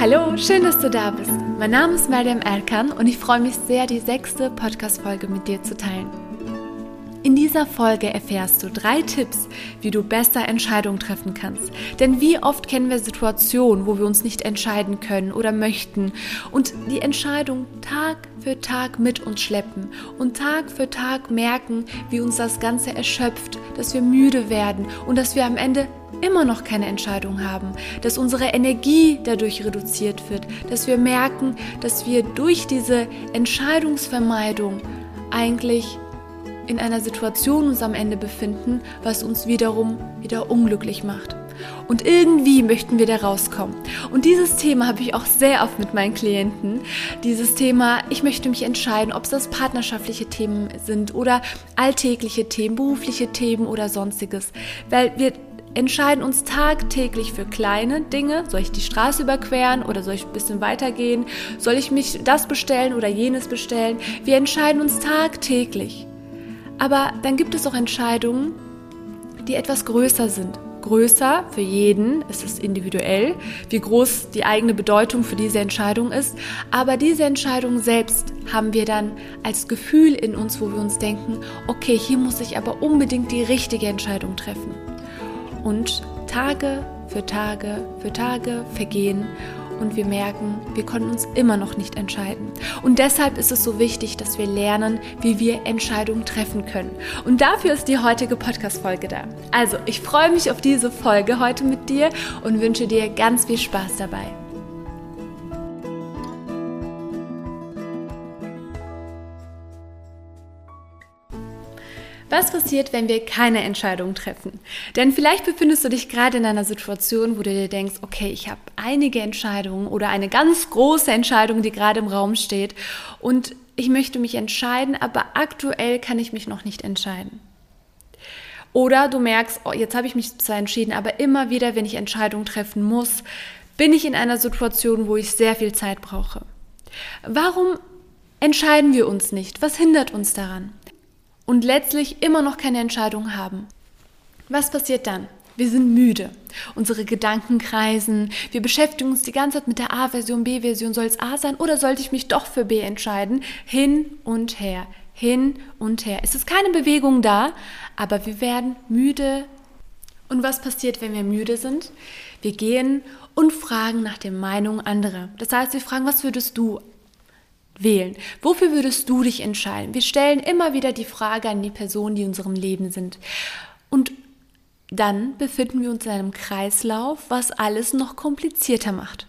Hallo, schön, dass du da bist. Mein Name ist Mariam Erkan und ich freue mich sehr, die sechste Podcast-Folge mit dir zu teilen. In dieser Folge erfährst du drei Tipps, wie du besser Entscheidungen treffen kannst. Denn wie oft kennen wir Situationen, wo wir uns nicht entscheiden können oder möchten und die Entscheidung Tag für Tag mit uns schleppen und Tag für Tag merken, wie uns das Ganze erschöpft, dass wir müde werden und dass wir am Ende immer noch keine Entscheidung haben, dass unsere Energie dadurch reduziert wird, dass wir merken, dass wir durch diese Entscheidungsvermeidung eigentlich in einer Situation uns am Ende befinden, was uns wiederum wieder unglücklich macht. Und irgendwie möchten wir da rauskommen. Und dieses Thema habe ich auch sehr oft mit meinen Klienten. Dieses Thema, ich möchte mich entscheiden, ob es das partnerschaftliche Themen sind oder alltägliche Themen, berufliche Themen oder sonstiges. Weil wir entscheiden uns tagtäglich für kleine Dinge. Soll ich die Straße überqueren oder soll ich ein bisschen weitergehen? Soll ich mich das bestellen oder jenes bestellen? Wir entscheiden uns tagtäglich. Aber dann gibt es auch Entscheidungen, die etwas größer sind. Größer für jeden, es ist individuell, wie groß die eigene Bedeutung für diese Entscheidung ist. Aber diese Entscheidung selbst haben wir dann als Gefühl in uns, wo wir uns denken, okay, hier muss ich aber unbedingt die richtige Entscheidung treffen. Und Tage für Tage für Tage vergehen und wir merken, wir konnten uns immer noch nicht entscheiden. Und deshalb ist es so wichtig, dass wir lernen, wie wir Entscheidungen treffen können. Und dafür ist die heutige Podcast-Folge da. Also, ich freue mich auf diese Folge heute mit dir und wünsche dir ganz viel Spaß dabei. Was passiert, wenn wir keine Entscheidung treffen? Denn vielleicht befindest du dich gerade in einer Situation, wo du dir denkst, okay, ich habe einige Entscheidungen oder eine ganz große Entscheidung, die gerade im Raum steht und ich möchte mich entscheiden, aber aktuell kann ich mich noch nicht entscheiden. Oder du merkst, oh, jetzt habe ich mich zwar entschieden, aber immer wieder, wenn ich Entscheidungen treffen muss, bin ich in einer Situation, wo ich sehr viel Zeit brauche. Warum entscheiden wir uns nicht? Was hindert uns daran? Und letztlich immer noch keine Entscheidung haben. Was passiert dann? Wir sind müde. Unsere Gedanken kreisen. Wir beschäftigen uns die ganze Zeit mit der A-Version, B-Version. Soll es A sein oder sollte ich mich doch für B entscheiden? Hin und her. Hin und her. Es ist keine Bewegung da, aber wir werden müde. Und was passiert, wenn wir müde sind? Wir gehen und fragen nach der Meinung anderer. Das heißt, wir fragen, was würdest du wählen? Wofür würdest du dich entscheiden? Wir stellen immer wieder die Frage an die Personen, die in unserem Leben sind. Und dann befinden wir uns in einem Kreislauf, was alles noch komplizierter macht.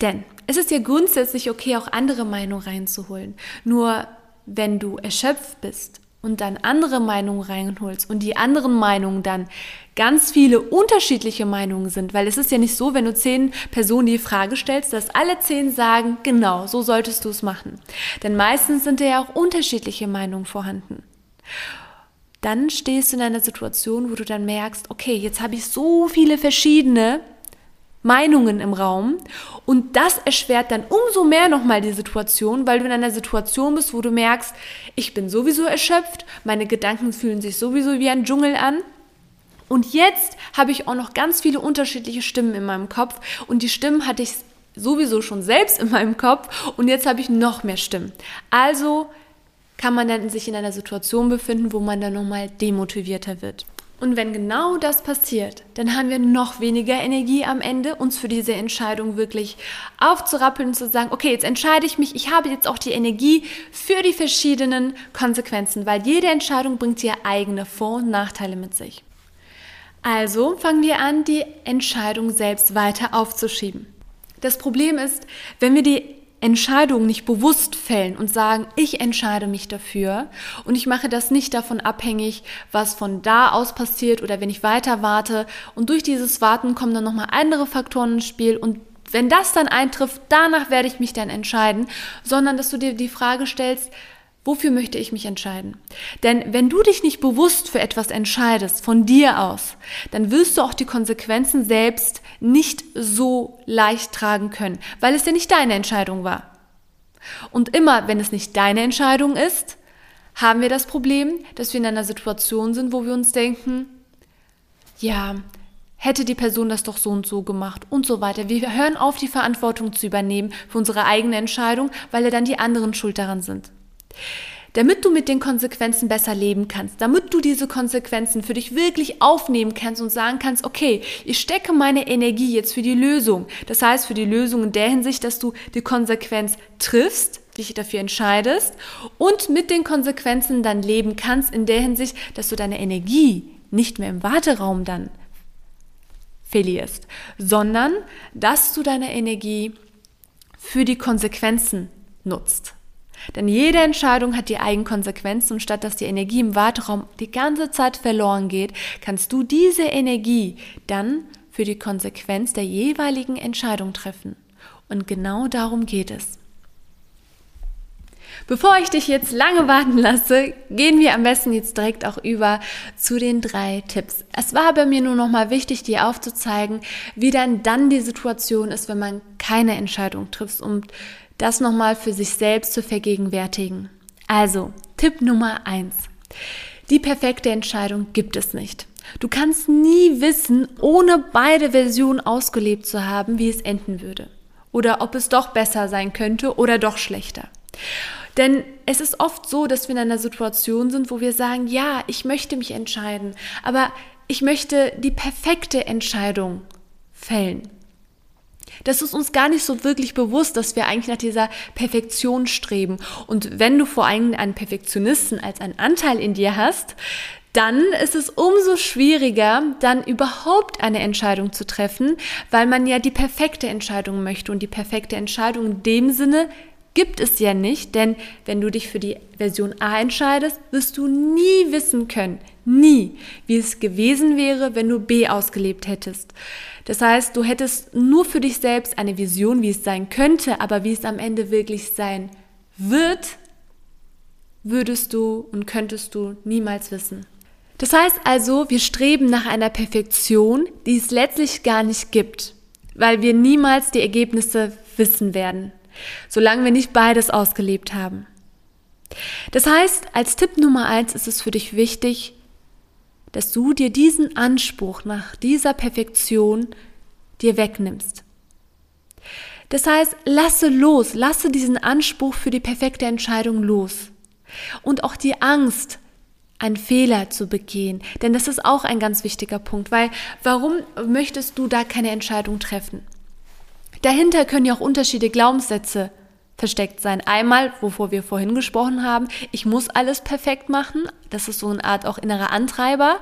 Denn es ist ja grundsätzlich okay, auch andere Meinungen reinzuholen. Nur wenn du erschöpft bist und dann andere Meinungen reinholst und die anderen Meinungen dann ganz viele unterschiedliche Meinungen sind, weil es ist ja nicht so, wenn du zehn Personen die Frage stellst, dass alle zehn sagen, genau, so solltest du es machen. Denn meistens sind ja auch unterschiedliche Meinungen vorhanden. Dann stehst du in einer Situation, wo du dann merkst, okay, jetzt habe ich so viele verschiedene Meinungen im Raum und das erschwert dann umso mehr nochmal die Situation, weil du in einer Situation bist, wo du merkst, ich bin sowieso erschöpft, meine Gedanken fühlen sich sowieso wie ein Dschungel an und jetzt habe ich auch noch ganz viele unterschiedliche Stimmen in meinem Kopf und die Stimmen hatte ich sowieso schon selbst in meinem Kopf und jetzt habe ich noch mehr Stimmen. Also kann man dann sich in einer Situation befinden, wo man dann nochmal demotivierter wird. Und wenn genau das passiert, dann haben wir noch weniger Energie am Ende, uns für diese Entscheidung wirklich aufzurappeln und zu sagen, okay, jetzt entscheide ich mich, ich habe jetzt auch die Energie für die verschiedenen Konsequenzen, weil jede Entscheidung bringt ihr eigene Vor- und Nachteile mit sich. Also fangen wir an, die Entscheidung selbst weiter aufzuschieben. Das Problem ist, wenn wir die Entscheidungen nicht bewusst fällen und sagen, ich entscheide mich dafür und ich mache das nicht davon abhängig, was von da aus passiert oder wenn ich weiter warte. Und durch dieses Warten kommen dann nochmal andere Faktoren ins Spiel und wenn das dann eintrifft, danach werde ich mich dann entscheiden, sondern dass du dir die Frage stellst, Wofür möchte ich mich entscheiden? Denn wenn du dich nicht bewusst für etwas entscheidest, von dir aus, dann wirst du auch die Konsequenzen selbst nicht so leicht tragen können, weil es ja nicht deine Entscheidung war. Und immer, wenn es nicht deine Entscheidung ist, haben wir das Problem, dass wir in einer Situation sind, wo wir uns denken, ja, hätte die Person das doch so und so gemacht und so weiter. Wir hören auf, die Verantwortung zu übernehmen für unsere eigene Entscheidung, weil ja dann die anderen schuld daran sind. Damit du mit den Konsequenzen besser leben kannst, damit du diese Konsequenzen für dich wirklich aufnehmen kannst und sagen kannst, okay, ich stecke meine Energie jetzt für die Lösung. Das heißt, für die Lösung in der Hinsicht, dass du die Konsequenz triffst, dich dafür entscheidest und mit den Konsequenzen dann leben kannst in der Hinsicht, dass du deine Energie nicht mehr im Warteraum dann verlierst, sondern dass du deine Energie für die Konsequenzen nutzt. Denn jede Entscheidung hat die eigenen Konsequenzen und statt dass die Energie im Warteraum die ganze Zeit verloren geht, kannst du diese Energie dann für die Konsequenz der jeweiligen Entscheidung treffen. Und genau darum geht es. Bevor ich dich jetzt lange warten lasse, gehen wir am besten jetzt direkt auch über zu den drei Tipps. Es war bei mir nur noch mal wichtig, dir aufzuzeigen, wie dann dann die Situation ist, wenn man keine Entscheidung trifft, um das noch mal für sich selbst zu vergegenwärtigen. Also, Tipp Nummer eins: Die perfekte Entscheidung gibt es nicht. Du kannst nie wissen, ohne beide Versionen ausgelebt zu haben, wie es enden würde. Oder ob es doch besser sein könnte oder doch schlechter. Denn es ist oft so, dass wir in einer Situation sind, wo wir sagen, ja, ich möchte mich entscheiden, aber ich möchte die perfekte Entscheidung fällen. Das ist uns gar nicht so wirklich bewusst, dass wir eigentlich nach dieser Perfektion streben. Und wenn du vor allem einen Perfektionisten als einen Anteil in dir hast, dann ist es umso schwieriger, dann überhaupt eine Entscheidung zu treffen, weil man ja die perfekte Entscheidung möchte. Und die perfekte Entscheidung in dem Sinne gibt es ja nicht, denn wenn du dich für die Version A entscheidest, wirst du nie wissen können, nie, wie es gewesen wäre, wenn du B ausgelebt hättest. Das heißt, du hättest nur für dich selbst eine Vision, wie es sein könnte, aber wie es am Ende wirklich sein wird, würdest du und könntest du niemals wissen. Das heißt also, wir streben nach einer Perfektion, die es letztlich gar nicht gibt, weil wir niemals die Ergebnisse wissen werden solange wir nicht beides ausgelebt haben. Das heißt, als Tipp Nummer eins ist es für dich wichtig, dass du dir diesen Anspruch nach dieser Perfektion dir wegnimmst. Das heißt, lasse los, lasse diesen Anspruch für die perfekte Entscheidung los. Und auch die Angst, einen Fehler zu begehen. Denn das ist auch ein ganz wichtiger Punkt, weil warum möchtest du da keine Entscheidung treffen? Dahinter können ja auch unterschiedliche Glaubenssätze versteckt sein. Einmal, wovor wir vorhin gesprochen haben, ich muss alles perfekt machen. Das ist so eine Art auch innerer Antreiber.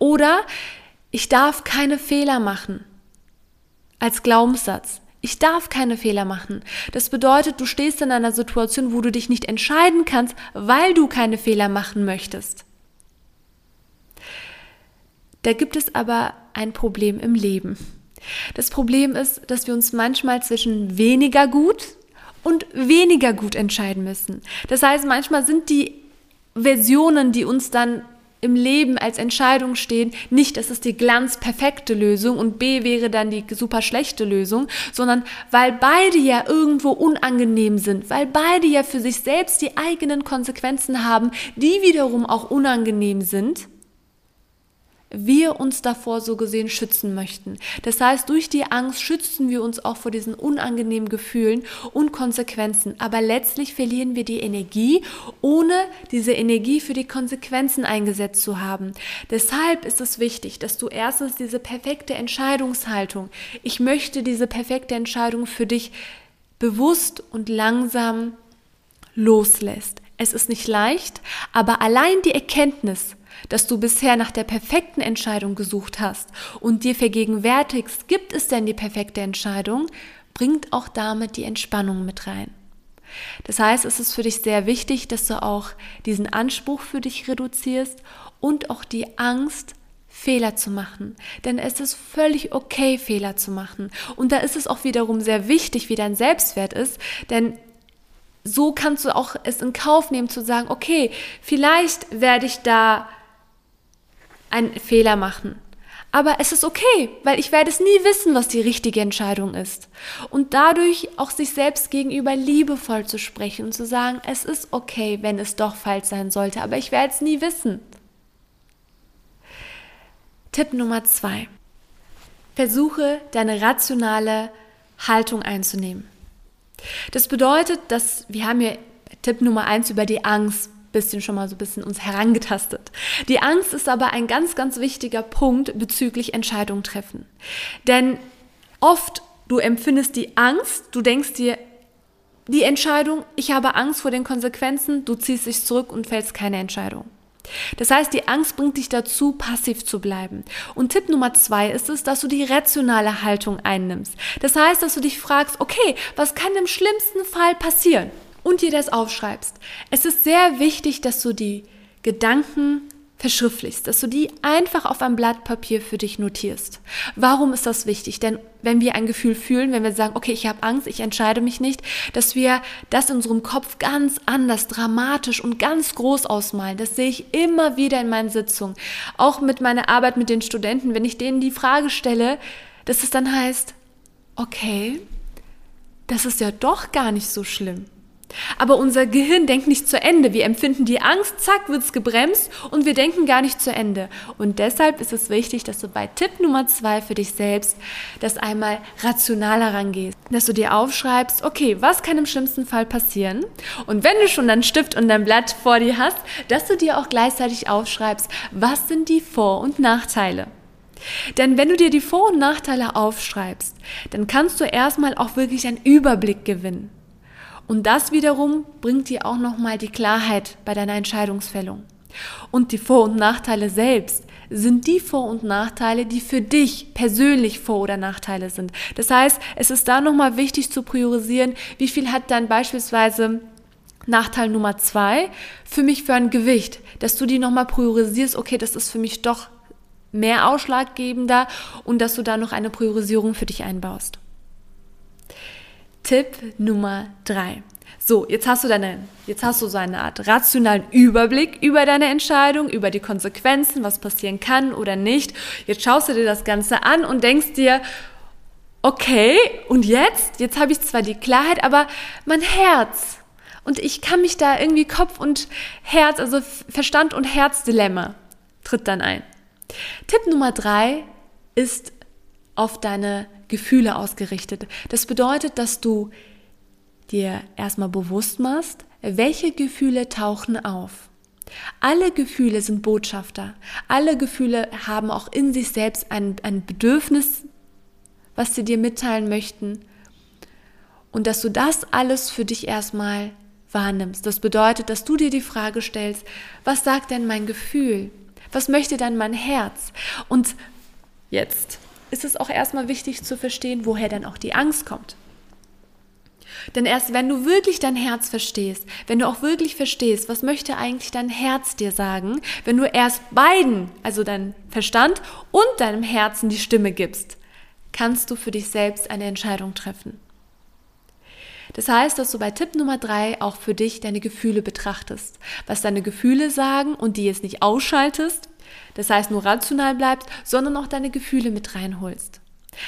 Oder ich darf keine Fehler machen. Als Glaubenssatz. Ich darf keine Fehler machen. Das bedeutet, du stehst in einer Situation, wo du dich nicht entscheiden kannst, weil du keine Fehler machen möchtest. Da gibt es aber ein Problem im Leben. Das Problem ist, dass wir uns manchmal zwischen weniger gut und weniger gut entscheiden müssen. Das heißt, manchmal sind die Versionen, die uns dann im Leben als Entscheidung stehen, nicht, das ist die glanzperfekte Lösung und B wäre dann die super schlechte Lösung, sondern weil beide ja irgendwo unangenehm sind, weil beide ja für sich selbst die eigenen Konsequenzen haben, die wiederum auch unangenehm sind, wir uns davor so gesehen schützen möchten. Das heißt, durch die Angst schützen wir uns auch vor diesen unangenehmen Gefühlen und Konsequenzen. Aber letztlich verlieren wir die Energie, ohne diese Energie für die Konsequenzen eingesetzt zu haben. Deshalb ist es wichtig, dass du erstens diese perfekte Entscheidungshaltung, ich möchte diese perfekte Entscheidung für dich bewusst und langsam loslässt. Es ist nicht leicht, aber allein die Erkenntnis, dass du bisher nach der perfekten Entscheidung gesucht hast und dir vergegenwärtigst, gibt es denn die perfekte Entscheidung, bringt auch damit die Entspannung mit rein. Das heißt, es ist für dich sehr wichtig, dass du auch diesen Anspruch für dich reduzierst und auch die Angst, Fehler zu machen. Denn es ist völlig okay, Fehler zu machen. Und da ist es auch wiederum sehr wichtig, wie dein Selbstwert ist, denn so kannst du auch es in Kauf nehmen zu sagen, okay, vielleicht werde ich da einen Fehler machen. Aber es ist okay, weil ich werde es nie wissen, was die richtige Entscheidung ist. Und dadurch auch sich selbst gegenüber liebevoll zu sprechen und zu sagen, es ist okay, wenn es doch falsch sein sollte, aber ich werde es nie wissen. Tipp Nummer zwei. versuche deine rationale Haltung einzunehmen. Das bedeutet, dass wir haben hier Tipp Nummer eins über die Angst bisschen schon mal so ein bisschen uns herangetastet. Die Angst ist aber ein ganz, ganz wichtiger Punkt bezüglich Entscheidungen treffen. Denn oft du empfindest die Angst, du denkst dir, die Entscheidung, ich habe Angst vor den Konsequenzen, du ziehst dich zurück und fällst keine Entscheidung. Das heißt, die Angst bringt dich dazu, passiv zu bleiben. Und Tipp Nummer zwei ist es, dass du die rationale Haltung einnimmst. Das heißt, dass du dich fragst, okay, was kann im schlimmsten Fall passieren? Und dir das aufschreibst. Es ist sehr wichtig, dass du die Gedanken verschriftlichst, dass du die einfach auf ein Blatt Papier für dich notierst. Warum ist das wichtig? Denn wenn wir ein Gefühl fühlen, wenn wir sagen, okay, ich habe Angst, ich entscheide mich nicht, dass wir das in unserem Kopf ganz anders, dramatisch und ganz groß ausmalen. Das sehe ich immer wieder in meinen Sitzungen. Auch mit meiner Arbeit mit den Studenten, wenn ich denen die Frage stelle, dass es dann heißt, okay, das ist ja doch gar nicht so schlimm. Aber unser Gehirn denkt nicht zu Ende. Wir empfinden die Angst, zack, wird's gebremst und wir denken gar nicht zu Ende. Und deshalb ist es wichtig, dass du bei Tipp Nummer zwei für dich selbst das einmal rationaler rangehst. Dass du dir aufschreibst, okay, was kann im schlimmsten Fall passieren? Und wenn du schon deinen Stift und dein Blatt vor dir hast, dass du dir auch gleichzeitig aufschreibst, was sind die Vor- und Nachteile? Denn wenn du dir die Vor- und Nachteile aufschreibst, dann kannst du erstmal auch wirklich einen Überblick gewinnen. Und das wiederum bringt dir auch nochmal die Klarheit bei deiner Entscheidungsfällung. Und die Vor- und Nachteile selbst sind die Vor- und Nachteile, die für dich persönlich Vor- oder Nachteile sind. Das heißt, es ist da nochmal wichtig zu priorisieren, wie viel hat dann beispielsweise Nachteil Nummer zwei für mich für ein Gewicht, dass du die nochmal priorisierst, okay, das ist für mich doch mehr ausschlaggebender und dass du da noch eine Priorisierung für dich einbaust. Tipp Nummer drei. So, jetzt hast du deine, jetzt hast du so eine Art rationalen Überblick über deine Entscheidung, über die Konsequenzen, was passieren kann oder nicht. Jetzt schaust du dir das Ganze an und denkst dir, okay, und jetzt? Jetzt habe ich zwar die Klarheit, aber mein Herz. Und ich kann mich da irgendwie Kopf und Herz, also Verstand und Herzdilemma tritt dann ein. Tipp Nummer drei ist auf deine Gefühle ausgerichtet. Das bedeutet, dass du dir erstmal bewusst machst, welche Gefühle tauchen auf. Alle Gefühle sind Botschafter. Alle Gefühle haben auch in sich selbst ein, ein Bedürfnis, was sie dir mitteilen möchten. Und dass du das alles für dich erstmal wahrnimmst. Das bedeutet, dass du dir die Frage stellst, was sagt denn mein Gefühl? Was möchte dann mein Herz? Und jetzt ist es auch erstmal wichtig zu verstehen, woher dann auch die Angst kommt. Denn erst wenn du wirklich dein Herz verstehst, wenn du auch wirklich verstehst, was möchte eigentlich dein Herz dir sagen, wenn du erst beiden, also dein Verstand und deinem Herzen die Stimme gibst, kannst du für dich selbst eine Entscheidung treffen. Das heißt, dass du bei Tipp Nummer drei auch für dich deine Gefühle betrachtest, was deine Gefühle sagen und die jetzt nicht ausschaltest, das heißt nur rational bleibst, sondern auch deine Gefühle mit reinholst.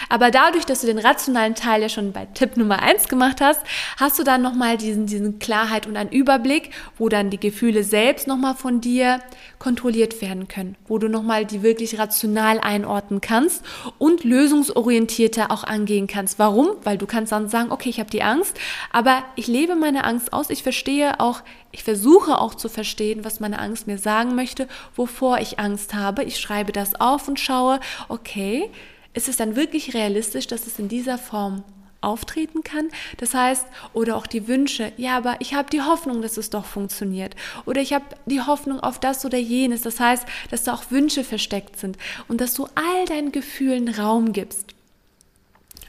Aber dadurch, dass du den rationalen Teil ja schon bei Tipp Nummer eins gemacht hast, hast du dann nochmal diesen, diesen Klarheit und einen Überblick, wo dann die Gefühle selbst nochmal von dir kontrolliert werden können, wo du nochmal die wirklich rational einordnen kannst und lösungsorientierter auch angehen kannst. Warum? Weil du kannst dann sagen, okay, ich habe die Angst, aber ich lebe meine Angst aus, ich verstehe auch, ich versuche auch zu verstehen, was meine Angst mir sagen möchte, wovor ich Angst habe. Ich schreibe das auf und schaue, okay, ist es dann wirklich realistisch, dass es in dieser Form auftreten kann. Das heißt, oder auch die Wünsche, ja, aber ich habe die Hoffnung, dass es doch funktioniert. Oder ich habe die Hoffnung auf das oder jenes. Das heißt, dass da auch Wünsche versteckt sind und dass du all deinen Gefühlen Raum gibst.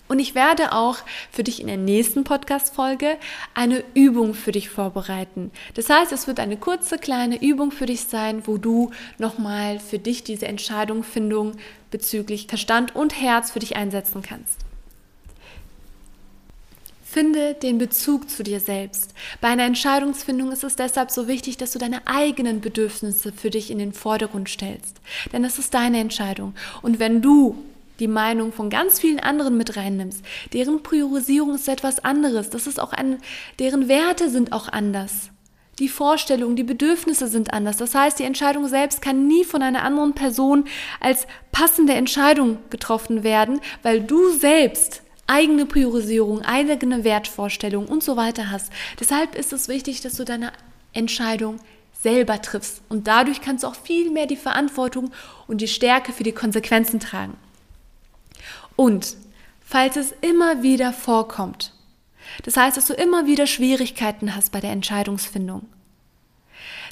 Und ich werde auch für dich in der nächsten Podcast-Folge eine Übung für dich vorbereiten. Das heißt, es wird eine kurze, kleine Übung für dich sein, wo du nochmal für dich diese Entscheidungsfindung bezüglich Verstand und Herz für dich einsetzen kannst. Finde den Bezug zu dir selbst. Bei einer Entscheidungsfindung ist es deshalb so wichtig, dass du deine eigenen Bedürfnisse für dich in den Vordergrund stellst. Denn das ist deine Entscheidung. Und wenn du die Meinung von ganz vielen anderen mit reinnimmst. Deren Priorisierung ist etwas anderes. Das ist auch ein, deren Werte sind auch anders. Die Vorstellungen, die Bedürfnisse sind anders. Das heißt, die Entscheidung selbst kann nie von einer anderen Person als passende Entscheidung getroffen werden, weil du selbst eigene Priorisierung, eigene Wertvorstellung und so weiter hast. Deshalb ist es wichtig, dass du deine Entscheidung selber triffst. Und dadurch kannst du auch viel mehr die Verantwortung und die Stärke für die Konsequenzen tragen. Und falls es immer wieder vorkommt, das heißt, dass du immer wieder Schwierigkeiten hast bei der Entscheidungsfindung,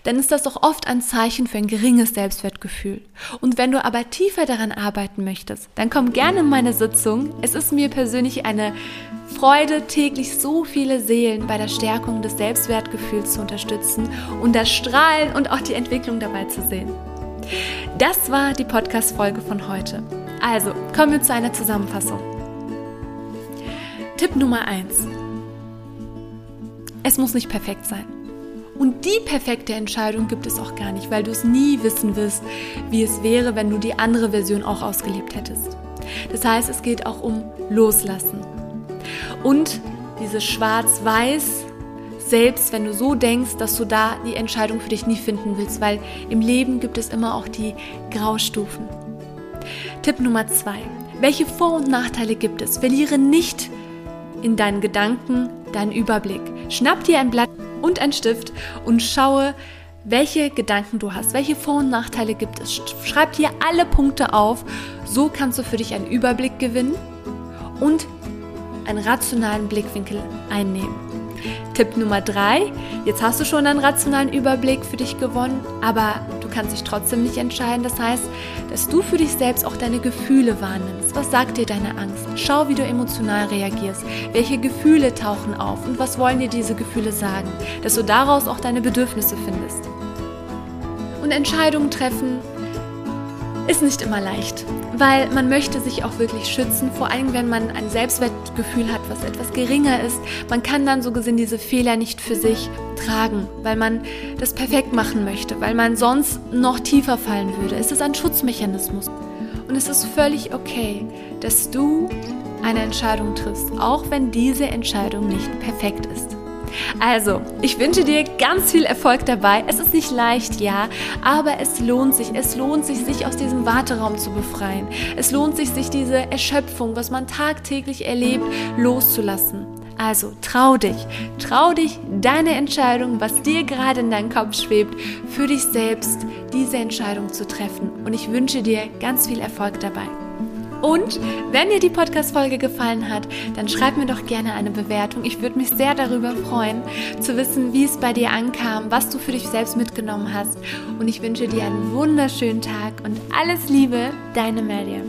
dann ist das doch oft ein Zeichen für ein geringes Selbstwertgefühl. Und wenn du aber tiefer daran arbeiten möchtest, dann komm gerne in meine Sitzung. Es ist mir persönlich eine Freude, täglich so viele Seelen bei der Stärkung des Selbstwertgefühls zu unterstützen und das Strahlen und auch die Entwicklung dabei zu sehen. Das war die Podcast-Folge von heute. Also, kommen wir zu einer Zusammenfassung. Tipp Nummer 1. Es muss nicht perfekt sein. Und die perfekte Entscheidung gibt es auch gar nicht, weil du es nie wissen wirst, wie es wäre, wenn du die andere Version auch ausgelebt hättest. Das heißt, es geht auch um Loslassen. Und dieses Schwarz-Weiß, selbst wenn du so denkst, dass du da die Entscheidung für dich nie finden willst, weil im Leben gibt es immer auch die Graustufen. Tipp Nummer zwei. Welche Vor- und Nachteile gibt es? Verliere nicht in deinen Gedanken deinen Überblick. Schnapp dir ein Blatt und ein Stift und schaue, welche Gedanken du hast, welche Vor- und Nachteile gibt es. Schreib dir alle Punkte auf. So kannst du für dich einen Überblick gewinnen und einen rationalen Blickwinkel einnehmen. Tipp Nummer drei, jetzt hast du schon einen rationalen Überblick für dich gewonnen, aber kannst dich trotzdem nicht entscheiden. Das heißt, dass du für dich selbst auch deine Gefühle wahrnimmst. Was sagt dir deine Angst? Schau, wie du emotional reagierst. Welche Gefühle tauchen auf und was wollen dir diese Gefühle sagen? Dass du daraus auch deine Bedürfnisse findest. Und Entscheidungen treffen ist nicht immer leicht, weil man möchte sich auch wirklich schützen, vor allem wenn man ein Selbstwertgefühl hat, was etwas geringer ist. Man kann dann so gesehen diese Fehler nicht für sich tragen, weil man das perfekt machen möchte, weil man sonst noch tiefer fallen würde. Es ist ein Schutzmechanismus. Und es ist völlig okay, dass du eine Entscheidung triffst, auch wenn diese Entscheidung nicht perfekt ist. Also, ich wünsche dir ganz viel Erfolg dabei. Es ist nicht leicht, ja, aber es lohnt sich. Es lohnt sich, sich aus diesem Warteraum zu befreien. Es lohnt sich, sich diese Erschöpfung, was man tagtäglich erlebt, loszulassen. Also trau dich, trau dich, deine Entscheidung, was dir gerade in deinem Kopf schwebt, für dich selbst diese Entscheidung zu treffen. Und ich wünsche dir ganz viel Erfolg dabei. Und wenn dir die Podcast-Folge gefallen hat, dann schreib mir doch gerne eine Bewertung. Ich würde mich sehr darüber freuen, zu wissen, wie es bei dir ankam, was du für dich selbst mitgenommen hast. Und ich wünsche dir einen wunderschönen Tag und alles Liebe, deine Miriam.